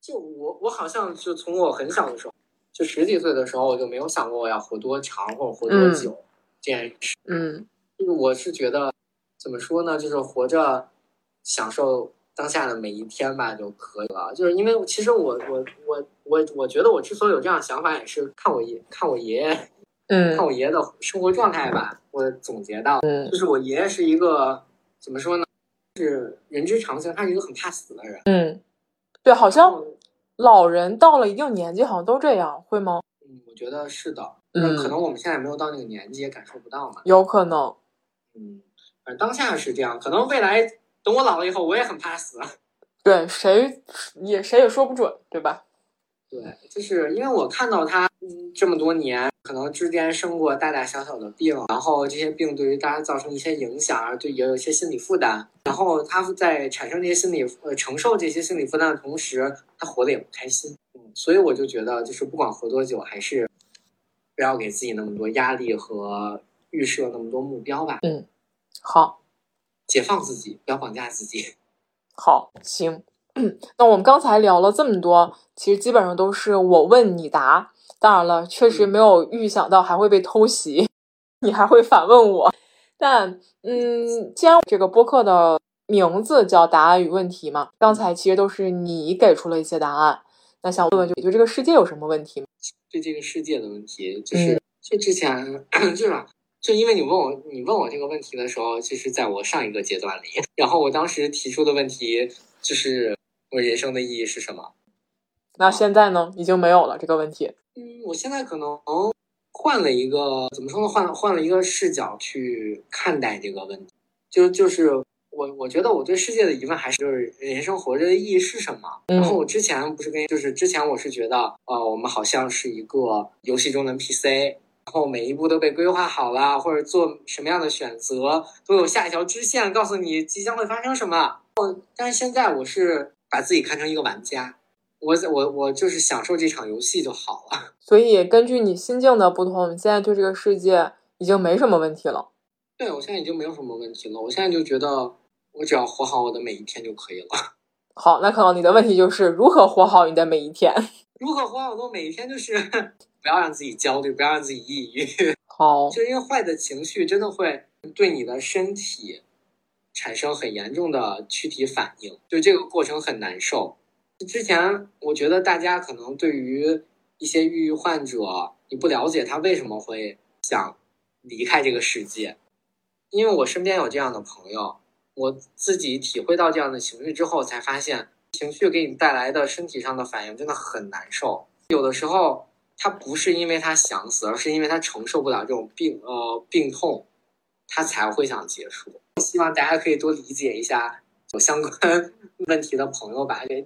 就我我好像就从我很小的时候。就十几岁的时候，我就没有想过我要活多长或者活多久这件事。嗯，就是我是觉得，怎么说呢？就是活着，享受当下的每一天吧就可以了。就是因为其实我我我我我觉得我之所以有这样想法，也是看我爷看我爷爷，嗯，看我爷爷的生活状态吧。我总结到，就是我爷爷是一个怎么说呢？是人之常情，他是一个很怕死的人。嗯，对，好像老人到了一定年纪，好像都这样，会吗？嗯，我觉得是的。嗯可能我们现在没有到那个年纪，也感受不到嘛。有可能。嗯，反正当下是这样，可能未来等我老了以后，我也很怕死。对，谁也谁也说不准，对吧？对，就是因为我看到他嗯这么多年，可能之间生过大大小小的病，然后这些病对于大家造成一些影响，而对也有一些心理负担。然后他在产生这些心理呃承受这些心理负担的同时，他活得也不开心。嗯，所以我就觉得，就是不管活多久，还是不要给自己那么多压力和预设那么多目标吧，嗯好，解放自己，不要绑架自己。好，行。那我们刚才聊了这么多，其实基本上都是我问你答。当然了，确实没有预想到还会被偷袭，你还会反问我。但嗯，既然这个播客的名字叫“答案与问题”嘛，刚才其实都是你给出了一些答案。那想问问，就对这个世界有什么问题吗？对这个世界的问题，就是、就之前 就是吧就因为你问我你问我这个问题的时候，其实在我上一个阶段里，然后我当时提出的问题就是我人生的意义是什么？那现在呢，已经没有了这个问题。嗯，我现在可能换了一个怎么说呢？换换了一个视角去看待这个问题，就就是我我觉得我对世界的疑问还是就是人生活着的意义是什么？嗯然后我之前不是跟就是之前我是觉得呃我们好像是一个游戏中的 NPC，然后每一步都被规划好了，或者做什么样的选择都有下一条支线告诉你即将会发生什么。但是现在我是把自己看成一个玩家，我我我就是享受这场游戏就好了。所以根据你心境的不同，你现在对这个世界已经没什么问题了。对，我现在已经没有什么问题了。我现在就觉得，我只要活好我的每一天就可以了。好，那可能你的问题就是如何活好你的每一天。如何活好我的每一天，就是不要让自己焦虑，不要让自己抑郁。好，就因为坏的情绪真的会对你的身体产生很严重的躯体反应，就这个过程很难受。之前我觉得大家可能对于一些抑郁患者，你不了解他为什么会想离开这个世界，因为我身边有这样的朋友，我自己体会到这样的情绪之后，才发现情绪给你带来的身体上的反应真的很难受。有的时候，他不是因为他想死，而是因为他承受不了这种病呃病痛，他才会想结束。希望大家可以多理解一下有相关 问题的朋友吧，给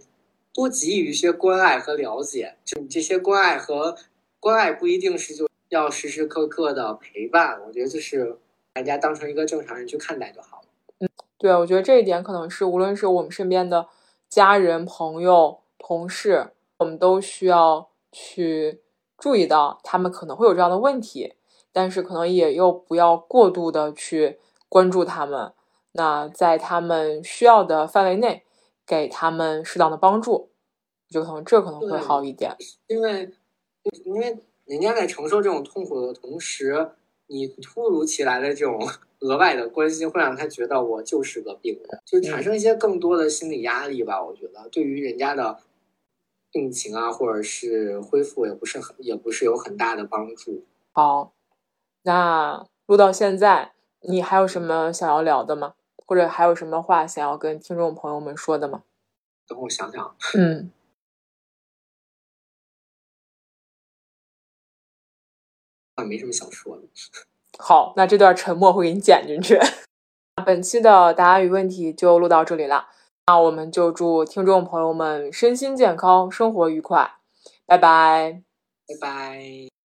多给予一些关爱和了解。就你这些关爱和关爱不一定是就要时时刻刻的陪伴，我觉得就是大家当成一个正常人去看待就好了。嗯对，我觉得这一点可能是无论是我们身边的家人、朋友、同事，我们都需要去注意到他们可能会有这样的问题，但是可能也又不要过度的去关注他们。那在他们需要的范围内，给他们适当的帮助，就可能这可能会好一点。因为因为人家在承受这种痛苦的同时，你突如其来的这种 额外的关心，会让他觉得我就是个病人，就产生一些更多的心理压力吧。我觉得对于人家的病情啊，或者是恢复，也不是很也不是有很大的帮助。好，那录到现在，你还有什么想要聊的吗？或者还有什么话想要跟听众朋友们说的吗？等我想想，嗯，啊，没什么想说的。好，那这段沉默会给你剪进去。本期的答案与问题就录到这里了，那我们就祝听众朋友们身心健康，生活愉快，拜拜。拜拜。